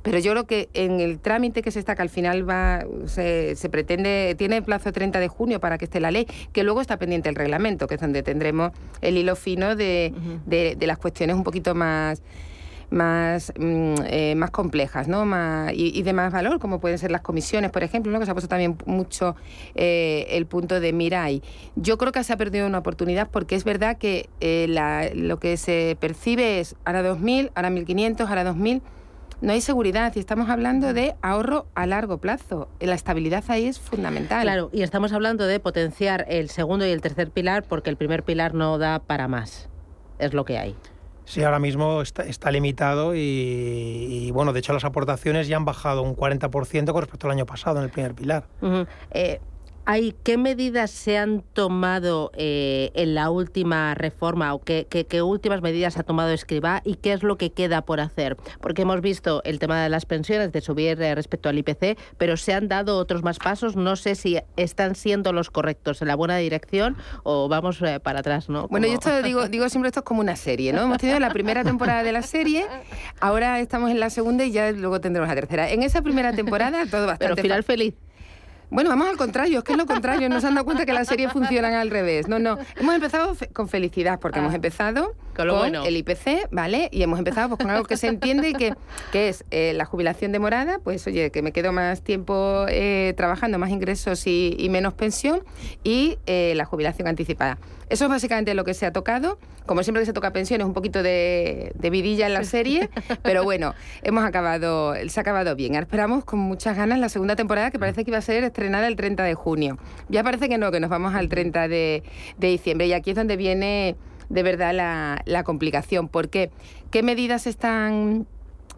Pero yo creo que en el trámite que se está, que al final va, se, pretende, tiene plazo 30 de junio para que esté la ley, que luego está pendiente el reglamento, que es donde tendremos el hilo fino de, de las cuestiones un poquito más más, mm, eh, más complejas ¿no? más, y, de más valor, como pueden ser las comisiones, por ejemplo, ¿no? que se ha puesto también mucho eh, el punto de Mirai. Yo creo que se ha perdido una oportunidad porque es verdad que eh, la, lo que se percibe es ahora 2.000, ahora 1.500, ahora 2.000 no hay seguridad y estamos hablando de ahorro a largo plazo. La estabilidad ahí es fundamental. Claro, y estamos hablando de potenciar el segundo y el tercer pilar porque el primer pilar no da para más. Es lo que hay. Sí, ahora mismo está, limitado y, bueno, de hecho las aportaciones ya han bajado un 40% con respecto al año pasado en el primer pilar. ¿Qué medidas se han tomado eh, en la última reforma o qué, últimas medidas ha tomado Escribá y qué es lo que queda por hacer? Porque hemos visto el tema de las pensiones, de subir eh, respecto al IPC, pero se han dado otros más pasos. No sé si están siendo los correctos en la buena dirección o vamos eh, para atrás, ¿no? Bueno, yo esto digo, digo siempre esto es como una serie, ¿no? Hemos tenido la primera temporada de la serie, ahora estamos en la segunda y ya luego tendremos la tercera. En esa primera temporada todo bastante... Pero final feliz. Bueno, vamos al contrario, es que es lo contrario, no se han dado cuenta que las series funcionan al revés. No, no, hemos empezado con felicidad, porque hemos ah. empezado con, el IPC, ¿vale? Y hemos empezado pues, con algo que se entiende que, que es eh, la jubilación demorada, pues oye, que me quedo más tiempo eh, trabajando, más ingresos y, menos pensión, y eh, la jubilación anticipada. Eso es básicamente lo que se ha tocado. Como siempre que se toca pensiones, un poquito de, vidilla en la serie, pero bueno, hemos acabado, se ha acabado bien. Ahora esperamos con muchas ganas la segunda temporada que parece que iba a ser estrenada el 30 de junio. Ya parece que no, que nos vamos al 30 de, diciembre y aquí es donde viene de verdad la, complicación. porque ¿Qué medidas están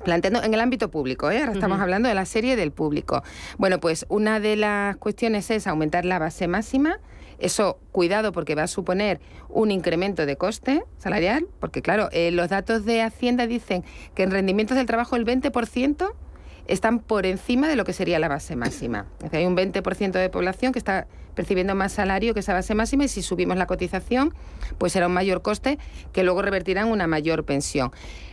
planteando en el ámbito público, ¿eh? ahora estamos hablando de la serie del público. Bueno, pues una de las cuestiones es aumentar la base máxima eso, cuidado, porque va a suponer un incremento de coste salarial, porque claro, eh, los datos de Hacienda dicen que en rendimientos del trabajo el 20% están por encima de lo que sería la base máxima. Es hay un 20% de población que está percibiendo más salario que esa base máxima y si subimos la cotización, pues será un mayor coste que luego revertirá en una mayor pensión.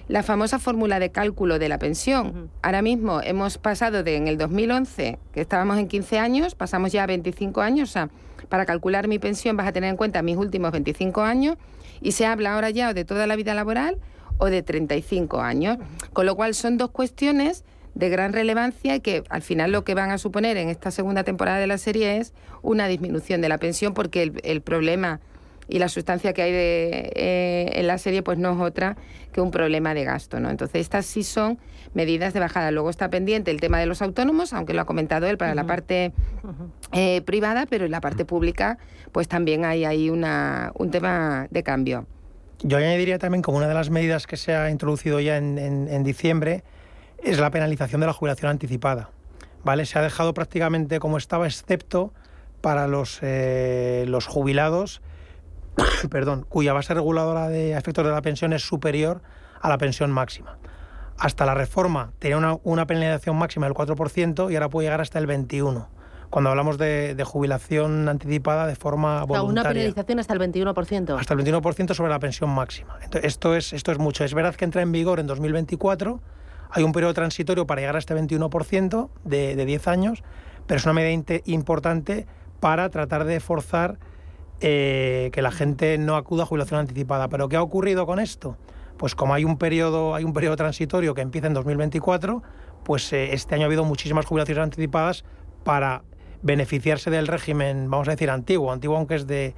La famosa fórmula de cálculo de la pensión. Ahora mismo hemos pasado de en el 2011, que estábamos en 15 años, pasamos ya a 25 años, a para calcular mi pensión vas a tener en cuenta mis últimos 25 años y se habla ahora ya o de toda la vida laboral o de 35 años. Con lo cual son dos cuestiones de gran relevancia y que al final lo que van a suponer en esta segunda temporada de la serie es una disminución de la pensión porque el, problema y la sustancia que hay de, eh, en la serie pues no es otra que un problema de gasto. ¿no? Entonces estas sí son medidas de bajada. Luego está pendiente el tema de los autónomos, aunque lo ha comentado él para la parte eh, privada, pero en la parte pública pues también hay ahí una, un tema de cambio. Yo añadiría también como una de las medidas que se ha introducido ya en, diciembre es la penalización de la jubilación anticipada. ¿vale? Se ha dejado prácticamente como estaba, excepto para los, eh, los jubilados perdón, cuya base reguladora de efectos de la pensión es superior a la pensión máxima hasta la reforma tenía una, penalización máxima del 4% y ahora puede llegar hasta el 21% cuando hablamos de, jubilación anticipada de forma voluntaria. una penalización hasta el 21%. Hasta el 21% sobre la pensión máxima. esto, es, esto es mucho. Es verdad que entra en vigor en 2024, hay un periodo transitorio para llegar a este 21% de, de 10 años, pero es una medida importante para tratar de forzar eh, que la gente no acuda a jubilación anticipada. ¿Pero qué ha ocurrido con esto? pues como hay un periodo, hay un periodo transitorio que empieza en 2024, pues eh, este año ha habido muchísimas jubilaciones anticipadas para beneficiarse del régimen, vamos a decir, antiguo, antiguo aunque es de,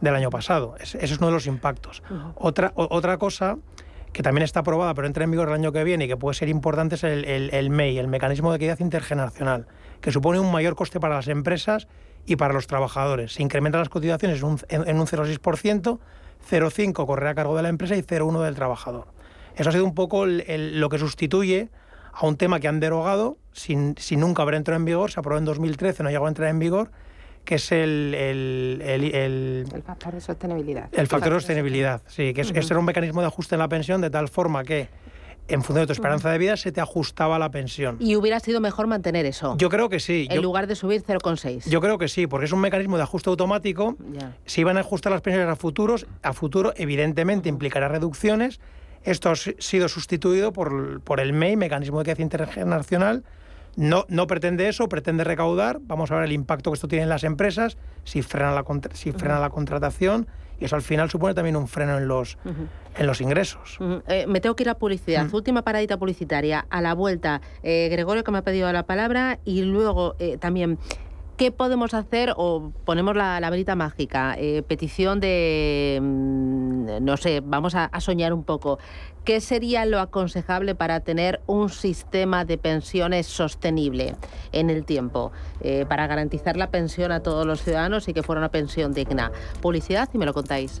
del año pasado. ese es uno de los impactos. otra, otra cosa que también está aprobada, pero entra en vigor el año que viene y que puede ser importante es el, el, MEI, el Mecanismo de Equidad Intergeneracional, que supone un mayor coste para las empresas y para los trabajadores. Se incrementan las cotizaciones en un, en un 0,6%, 0,5 corre a cargo de la empresa y 0,1 del trabajador. Eso ha sido un poco lo que sustituye a un tema que han derogado sin, nunca haber entrado en vigor, se aprobó en 2013, no llegó a entrar en vigor, que es el... El, factor de sostenibilidad. El factor de sostenibilidad, sí, que es, un mecanismo de ajuste en la pensión de tal forma que en función de tu esperanza de vida se te ajustaba la pensión. ¿Y hubiera sido mejor mantener eso? Yo creo que sí. En lugar de subir 0,6. Yo creo que sí, porque es un mecanismo de ajuste automático. Si van a ajustar las pensiones a futuros, a futuro evidentemente implicará reducciones. Esto ha sido sustituido por, por el MEI, Mecanismo de Equidad Internacional, no, no pretende eso, pretende recaudar. Vamos a ver el impacto que esto tiene en las empresas, si frena la, si frena la contratación y eso al final supone también un freno en los, en los ingresos. Eh, me tengo que ir a publicidad. Última paradita publicitaria. A la vuelta, eh, Gregorio que me ha pedido la palabra y luego eh, también... ¿Qué podemos hacer o ponemos la, la verita mágica? petición de, mm, no sé, vamos a, soñar un poco. ¿Qué sería lo aconsejable para tener un sistema de pensiones sostenible en el tiempo? para garantizar la pensión a todos los ciudadanos y que fuera una pensión digna. Publicidad y me lo contáis.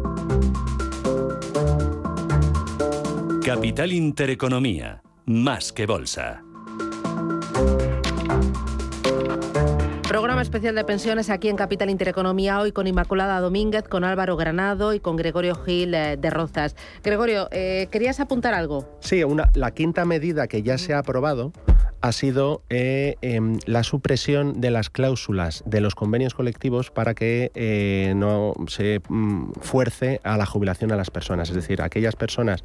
Capital Intereconomía, más que bolsa. Programa especial de pensiones aquí en Capital Intereconomía, hoy con Inmaculada Domínguez, con Álvaro Granado y con Gregorio Gil eh, de Rozas. Gregorio, eh, ¿querías apuntar algo? Sí, una, la quinta medida que ya se ha aprobado ha sido eh, em, la supresión de las cláusulas de los convenios colectivos para que eh, no se mm, fuerce a la jubilación a las personas. Es decir, aquellas personas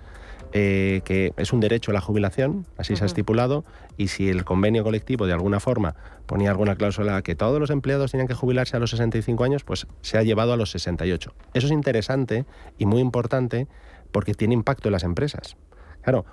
eh, que es un derecho a la jubilación, así se ha estipulado, y si el convenio colectivo de alguna forma ponía alguna cláusula que todos los empleados tenían que jubilarse a los 65 años, pues se ha llevado a los 68. Eso es interesante y muy importante porque tiene impacto en las empresas. Claro,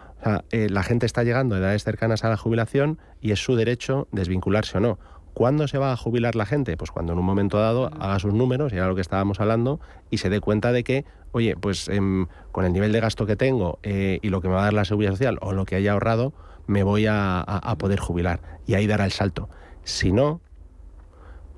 eh, la gente está llegando a edades cercanas a la jubilación y es su derecho desvincularse o no. ¿Cuándo se va a jubilar la gente? Pues cuando en un momento dado haga sus números, y era lo que estábamos hablando, y se dé cuenta de que, oye, pues em, con el nivel de gasto que tengo eh, y lo que me va a dar la seguridad social o lo que haya ahorrado, me voy a, poder jubilar. Y ahí dará el salto. Si no,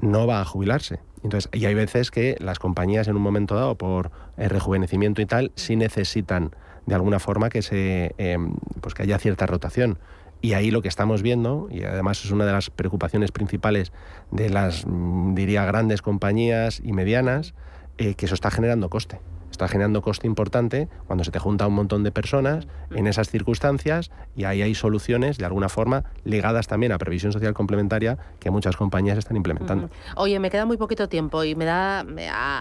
no va a jubilarse. Entonces, y hay veces que las compañías en un momento dado, por el rejuvenecimiento y tal, sí necesitan de alguna forma que se em, pues que haya cierta rotación. Y ahí lo que estamos viendo, y además es una de las preocupaciones principales de las, mm, diría, grandes compañías y medianas, eh, que eso está generando coste está generando coste importante cuando se te junta un montón de personas en esas circunstancias y ahí hay soluciones de alguna forma ligadas también a previsión social complementaria que muchas compañías están implementando. Oye, me queda muy poquito tiempo y me da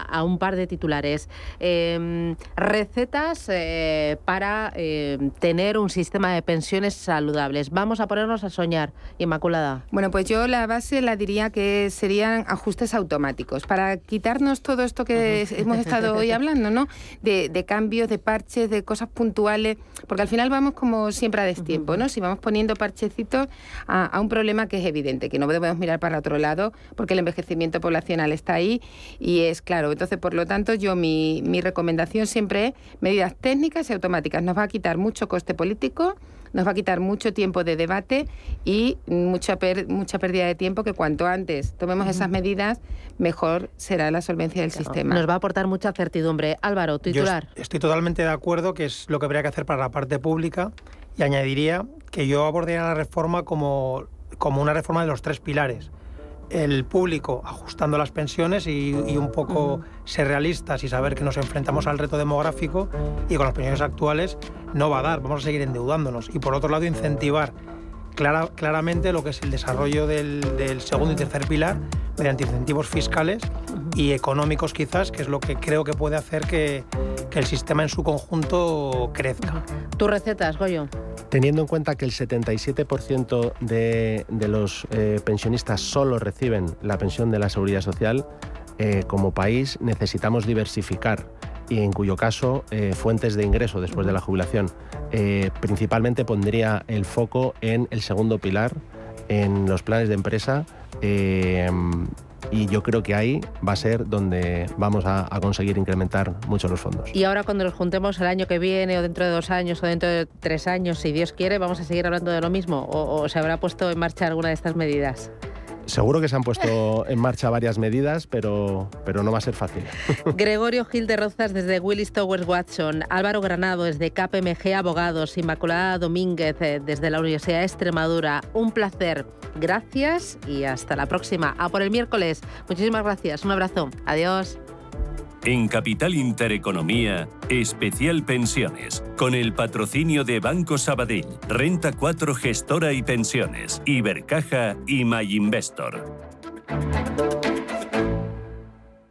a, un par de titulares. Em, recetas eh, para em, tener un sistema de pensiones saludables. Vamos a ponernos a soñar, Inmaculada. Bueno, pues yo la base la diría que serían ajustes automáticos para quitarnos todo esto que hemos estado hoy hablando, ¿no? De, cambios, de parches, de cosas puntuales, porque al final vamos como siempre a destiempo, ¿no? Si vamos poniendo parchecitos a, un problema que es evidente, que no podemos mirar para otro lado, porque el envejecimiento poblacional está ahí y es claro. Entonces, por lo tanto, yo mi, mi recomendación siempre es medidas técnicas y automáticas. Nos va a quitar mucho coste político nos va a quitar mucho tiempo de debate y mucha, mucha pérdida de tiempo que cuanto antes tomemos esas medidas, mejor será la solvencia del sistema. Nos va a aportar mucha certidumbre. Álvaro, titular. estoy totalmente de acuerdo que es lo que habría que hacer para la parte pública y añadiría que yo abordaría la reforma como, como una reforma de los tres pilares el público ajustando las pensiones y, un poco ser realistas y saber que nos enfrentamos al reto demográfico y con las pensiones actuales no va a dar, vamos a seguir endeudándonos. Y por otro lado, incentivar claramente lo que es el desarrollo del, segundo y tercer pilar mediante incentivos fiscales y económicos quizás, que es lo que creo que puede hacer que, que el sistema en su conjunto crezca. ¿Tus recetas, Goyo? Teniendo en cuenta que el 77% de, de los eh, pensionistas solo reciben la pensión de la seguridad social, eh, como país necesitamos diversificar y en cuyo caso eh, fuentes de ingreso después de la jubilación. principalmente pondría el foco en el segundo pilar, en los planes de empresa y yo creo que ahí va a ser donde vamos a, conseguir incrementar mucho los fondos. Y ahora cuando nos juntemos el año que viene o dentro de dos años o dentro de tres años, si Dios quiere, vamos a seguir hablando de lo mismo o, se habrá puesto en marcha alguna de estas medidas. Seguro que se han puesto en marcha varias medidas, pero, pero no va a ser fácil. Gregorio Gil de Rozas desde Willis Towers Watson, Álvaro Granado desde KPMG Abogados, Inmaculada Domínguez eh, desde la Universidad de Extremadura. Un placer. Gracias y hasta la próxima. A por el miércoles. Muchísimas gracias. Un abrazo. Adiós. En Capital Intereconomía, especial pensiones, con el patrocinio de Banco Sabadell, Renta 4 Gestora y Pensiones, Ibercaja y MyInvestor.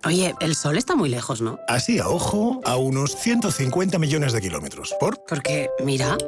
Oye, el sol está muy lejos, ¿no? Así a ojo, a unos 150 millones de kilómetros. ¿Por? Porque, mira.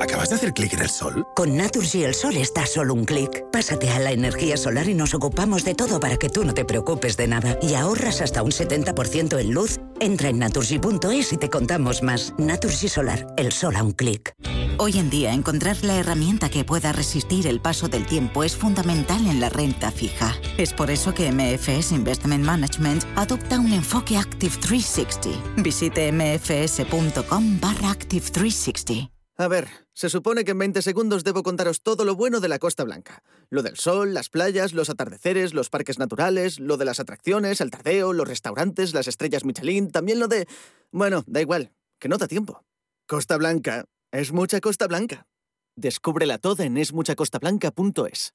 ¿Acabas de hacer clic en el sol? Con Naturgy el sol está a solo un clic. Pásate a la energía solar y nos ocupamos de todo para que tú no te preocupes de nada. Y ahorras hasta un 70% en luz. Entra en naturgy.es y te contamos más. Naturgy Solar, el sol a un clic. Hoy en día, encontrar la herramienta que pueda resistir el paso del tiempo es fundamental en la renta fija. Es por eso que MFS Investment Management adopta un enfoque Active 360. Visite mfs.com barra Active 360. A ver, se supone que en 20 segundos debo contaros todo lo bueno de la Costa Blanca. Lo del sol, las playas, los atardeceres, los parques naturales, lo de las atracciones, el tardeo, los restaurantes, las estrellas Michelin, también lo de... Bueno, da igual, que no da tiempo. Costa Blanca es mucha Costa Blanca. Descúbrela toda en esmuchacostablanca.es.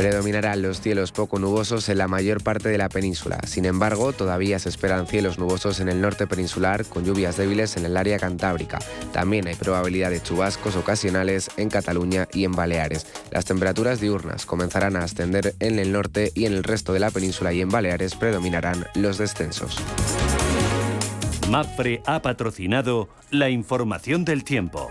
Predominarán los cielos poco nubosos en la mayor parte de la península. Sin embargo, todavía se esperan cielos nubosos en el norte peninsular con lluvias débiles en el área cantábrica. También hay probabilidad de chubascos ocasionales en Cataluña y en Baleares. Las temperaturas diurnas comenzarán a ascender en el norte y en el resto de la península y en Baleares predominarán los descensos. MAPRE ha patrocinado la información del tiempo.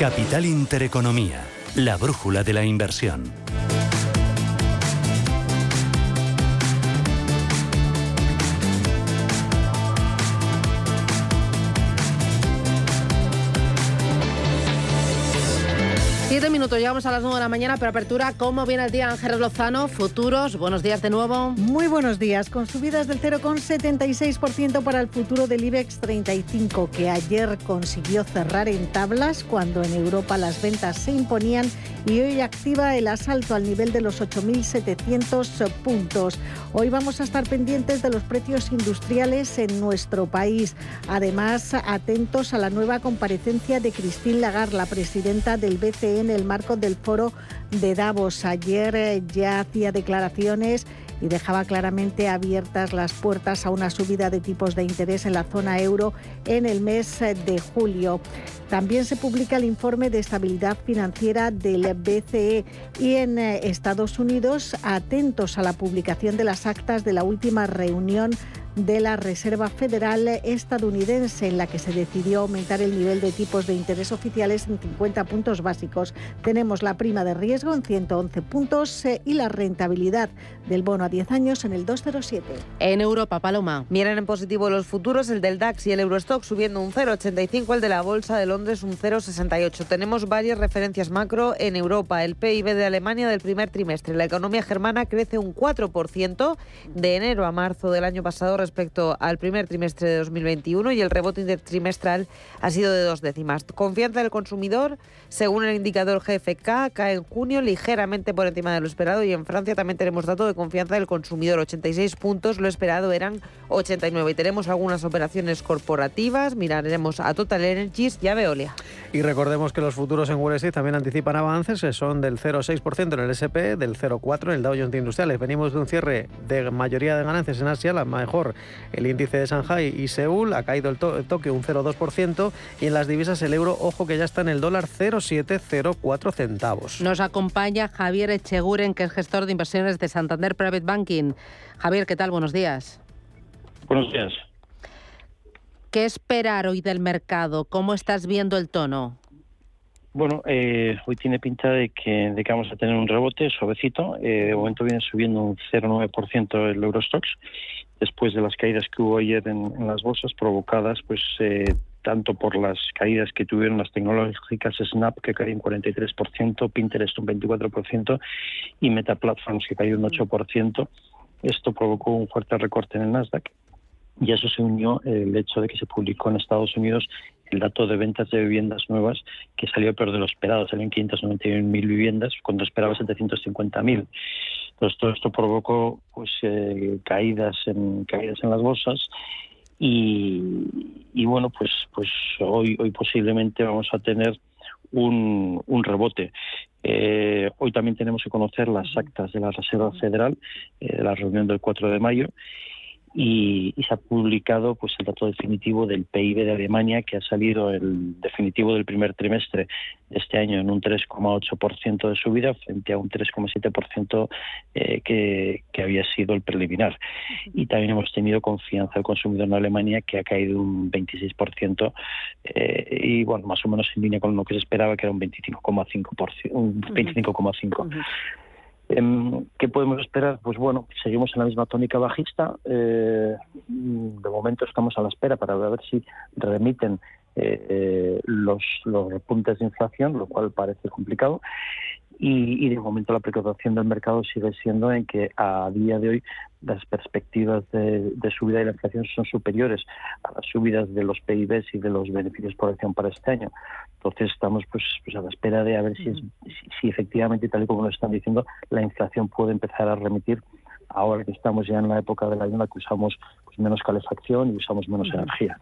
Capital Intereconomía, la brújula de la inversión. Minutos, llegamos a las nueve de la mañana, pero apertura, ¿cómo viene el día Ángel Lozano? Futuros, buenos días de nuevo. Muy buenos días, con subidas del 0,76% para el futuro del IBEX 35, que ayer consiguió cerrar en tablas cuando en Europa las ventas se imponían y hoy activa el asalto al nivel de los 8.700 puntos. Hoy vamos a estar pendientes de los precios industriales en nuestro país. Además, atentos a la nueva comparecencia de Christine Lagarde, la presidenta del BCE en el marco del foro de Davos. Ayer eh, ya hacía declaraciones y dejaba claramente abiertas las puertas a una subida de tipos de interés en la zona euro en el mes eh, de julio. También se publica el informe de estabilidad financiera del BCE y en eh, Estados Unidos atentos a la publicación de las actas de la última reunión de la Reserva Federal estadounidense, en la que se decidió aumentar el nivel de tipos de interés oficiales en 50 puntos básicos. Tenemos la prima de riesgo en 111 puntos eh, y la rentabilidad del bono a 10 años en el 207. En Europa, Paloma. Miren en positivo los futuros, el del DAX y el Eurostock subiendo un 0,85, el de la Bolsa de Londres un 0,68. Tenemos varias referencias macro en Europa. El PIB de Alemania del primer trimestre. La economía germana crece un 4% de enero a marzo del año pasado respecto al primer trimestre de 2021 y el rebote intertrimestral ha sido de dos décimas. Confianza del consumidor, según el indicador GFK, cae en junio ligeramente por encima de lo esperado y en Francia también tenemos dato de confianza del consumidor, 86 puntos, lo esperado eran 89. Y tenemos algunas operaciones corporativas, miraremos a Total Energies y a Veolia. Y recordemos que los futuros en Wall Street también anticipan avances, son del 0,6% en el SP, del 0,4% en el Dow Jones Industriales. Venimos de un cierre de mayoría de ganancias en Asia, la mejor el índice de Shanghai y Seúl, ha caído el, toque un 0,2% y en las divisas el euro, ojo que ya está en el dólar 0,704 centavos. Nos acompaña Javier Echeguren, que es gestor de inversiones de Santander Private Banking. Javier, ¿qué tal? Buenos días. Buenos días. ¿Qué esperar hoy del mercado? ¿Cómo estás viendo el tono? Bueno, eh, hoy tiene pinta de que, de que vamos a tener un rebote suavecito. Eh, de momento viene subiendo un 0,9% el Eurostox, después de las caídas que hubo ayer en, las bolsas, provocadas pues eh, tanto por las caídas que tuvieron las tecnológicas Snap, que cayó un 43%, Pinterest un 24% y Meta Platforms, que cayó un 8%. Esto provocó un fuerte recorte en el Nasdaq y a eso se unió el hecho de que se publicó en Estados Unidos el dato de ventas de viviendas nuevas que salió peor de lo esperado, salió en 591.000 viviendas cuando esperaba 750.000. Entonces todo esto provocó pues eh, caídas en caídas en las bolsas y, bueno pues pues hoy hoy posiblemente vamos a tener un, un rebote. Eh, hoy también tenemos que conocer las actas de la Reserva Federal, eh, de la reunión del 4 de mayo, y, se ha publicado pues el dato definitivo del PIB de Alemania que ha salido el definitivo del primer trimestre de este año en un 3,8% de subida frente a un 3,7% eh, que, que había sido el preliminar. Y también hemos tenido confianza del consumidor en Alemania que ha caído un 26% eh, y bueno más o menos en línea con lo que se esperaba que era un 25,5% un 25,5 Em, ¿Qué podemos esperar? Pues bueno, seguimos en la misma tónica bajista. Eh, de momento estamos a la espera para ver si remiten eh, eh, los, los repuntes de inflación, lo cual parece complicado y, de momento la precaución del mercado sigue siendo en que a día de hoy las perspectivas de, subida de la inflación son superiores a las subidas de los PIBs y de los beneficios por acción para este año. Entonces estamos pues, pues a la espera de a ver si, si, efectivamente, tal y como nos están diciendo, la inflación puede empezar a remitir ahora que estamos ya en la época del año en la que usamos pues, menos calefacción y usamos menos energía.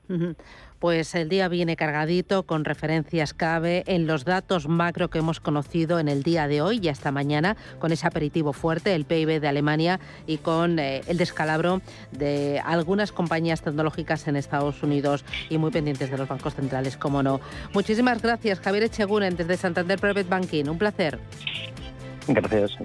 Pues el día viene cargadito con referencias clave en los datos macro que hemos conocido en el día de hoy y hasta mañana con ese aperitivo fuerte, el PIB de Alemania y con eh, el descalabro de algunas compañías tecnológicas en Estados Unidos y muy pendientes de los bancos centrales, como no. Muchísimas gracias, Javier Echeguren, desde Santander Private Banking. Un placer. Gracias.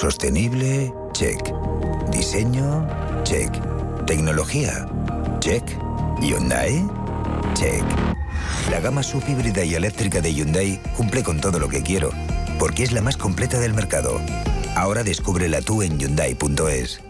Sostenible, check. Diseño, check. Tecnología, check. Hyundai, check. La gama subhíbrida y eléctrica de Hyundai cumple con todo lo que quiero, porque es la más completa del mercado. Ahora descúbrela tú en Hyundai.es.